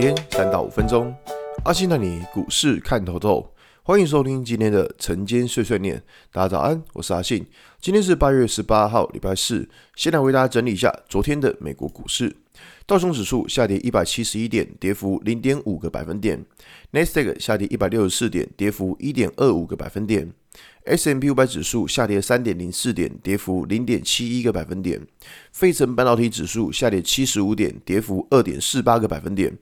天三到五分钟，阿信带你股市看透透。欢迎收听今天的晨间碎碎念。大家早安，我是阿信。今天是八月十八号，礼拜四。先来为大家整理一下昨天的美国股市。道琼指数下跌一百七十一点，跌幅零点五个百分点。纳斯达克下跌一百六十四点，跌幅一点二五个百分点。S M P 五百指数下跌三点零四点，跌幅零点七一个百分点。费城半导体指数下跌七十五点，跌幅二点四八个百分点。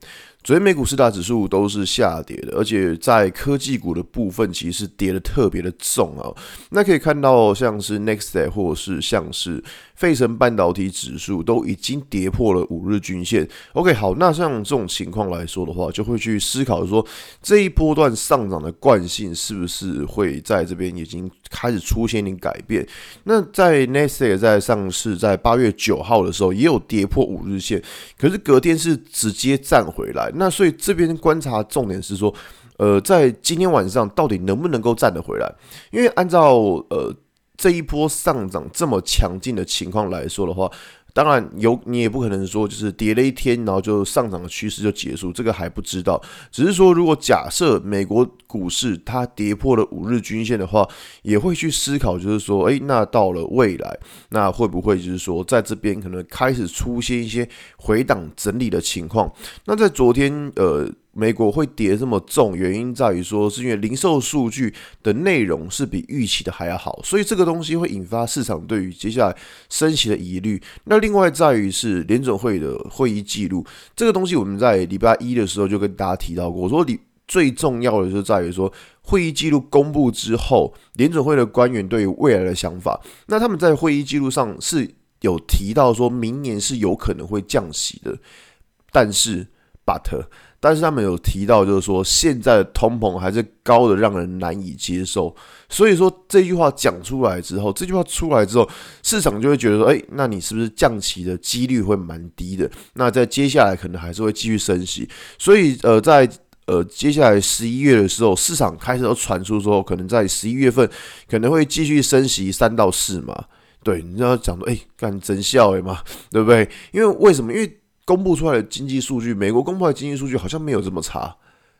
昨天美股四大指数都是下跌的，而且在科技股的部分，其实跌得特别的重啊。那可以看到，像是 Nextday 或是像是费城半导体指数，都已经跌破了五日均线。OK，好，那像这种情况来说的话，就会去思考说，这一波段上涨的惯性是不是会在这边已经开始出现一点改变？那在 n e s t 在上市在八月九号的时候，也有跌破五日线，可是隔天是直接站回来。那所以这边观察重点是说，呃，在今天晚上到底能不能够站得回来？因为按照呃这一波上涨这么强劲的情况来说的话。当然有，你也不可能说就是跌了一天，然后就上涨的趋势就结束，这个还不知道。只是说，如果假设美国股市它跌破了五日均线的话，也会去思考，就是说，诶，那到了未来，那会不会就是说，在这边可能开始出现一些回档整理的情况？那在昨天，呃。美国会跌这么重，原因在于说，是因为零售数据的内容是比预期的还要好，所以这个东西会引发市场对于接下来升息的疑虑。那另外在于是联准会的会议记录，这个东西我们在礼拜一的时候就跟大家提到过，我说你最重要的就在于说，会议记录公布之后，联准会的官员对于未来的想法。那他们在会议记录上是有提到说，明年是有可能会降息的，但是 but。但是他们有提到，就是说现在的通膨还是高的，让人难以接受。所以说这句话讲出来之后，这句话出来之后，市场就会觉得说，哎，那你是不是降息的几率会蛮低的？那在接下来可能还是会继续升息。所以呃，在呃接下来十一月的时候，市场开始都传出说，可能在十一月份可能会继续升息三到四嘛。对，你要讲说，哎，干真笑诶嘛，对不对？因为为什么？因为公布出来的经济数据，美国公布的经济数据好像没有这么差。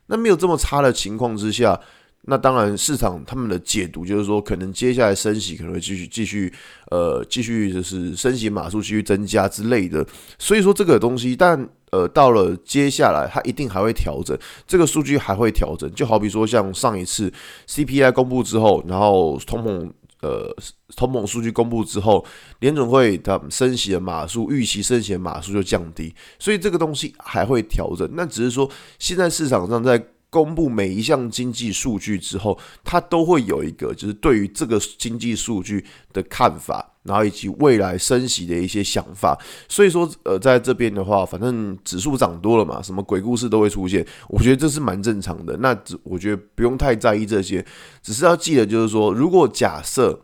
那没有这么差的情况之下，那当然市场他们的解读就是说，可能接下来升息可能会继续继续呃继续就是升息码数继续增加之类的。所以说这个东西，但呃到了接下来，它一定还会调整，这个数据还会调整。就好比说像上一次 CPI 公布之后，然后通膨。呃，通膨数据公布之后，联准会它升息的码数，预期升息的码数就降低，所以这个东西还会调整。那只是说，现在市场上在。公布每一项经济数据之后，它都会有一个就是对于这个经济数据的看法，然后以及未来升息的一些想法。所以说，呃，在这边的话，反正指数涨多了嘛，什么鬼故事都会出现。我觉得这是蛮正常的。那只我觉得不用太在意这些，只是要记得就是说，如果假设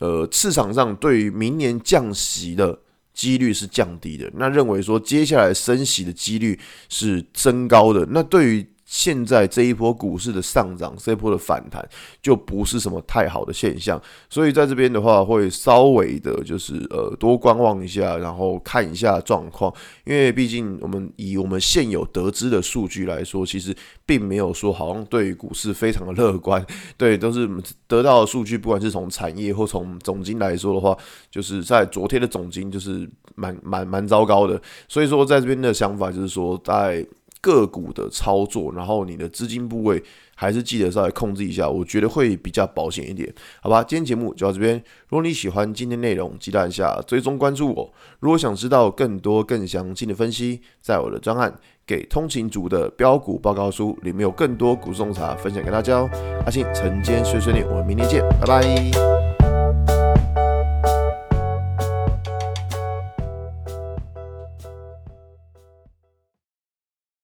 呃市场上对于明年降息的几率是降低的，那认为说接下来升息的几率是增高的，那对于现在这一波股市的上涨，这一波的反弹就不是什么太好的现象，所以在这边的话，会稍微的就是呃多观望一下，然后看一下状况，因为毕竟我们以我们现有得知的数据来说，其实并没有说好像对于股市非常的乐观，对，都是得到的数据，不管是从产业或从总经来说的话，就是在昨天的总金就是蛮蛮蛮糟糕的，所以说在这边的想法就是说在。个股的操作，然后你的资金部位还是记得稍微控制一下，我觉得会比较保险一点，好吧？今天节目就到这边。如果你喜欢今天内容，记得按下追踪关注我。如果想知道更多更详尽的分析，在我的专案《给通勤族的标股报告书》里面有更多股种茶分享给大家哦。阿信晨间碎碎念，我们明天见，拜拜。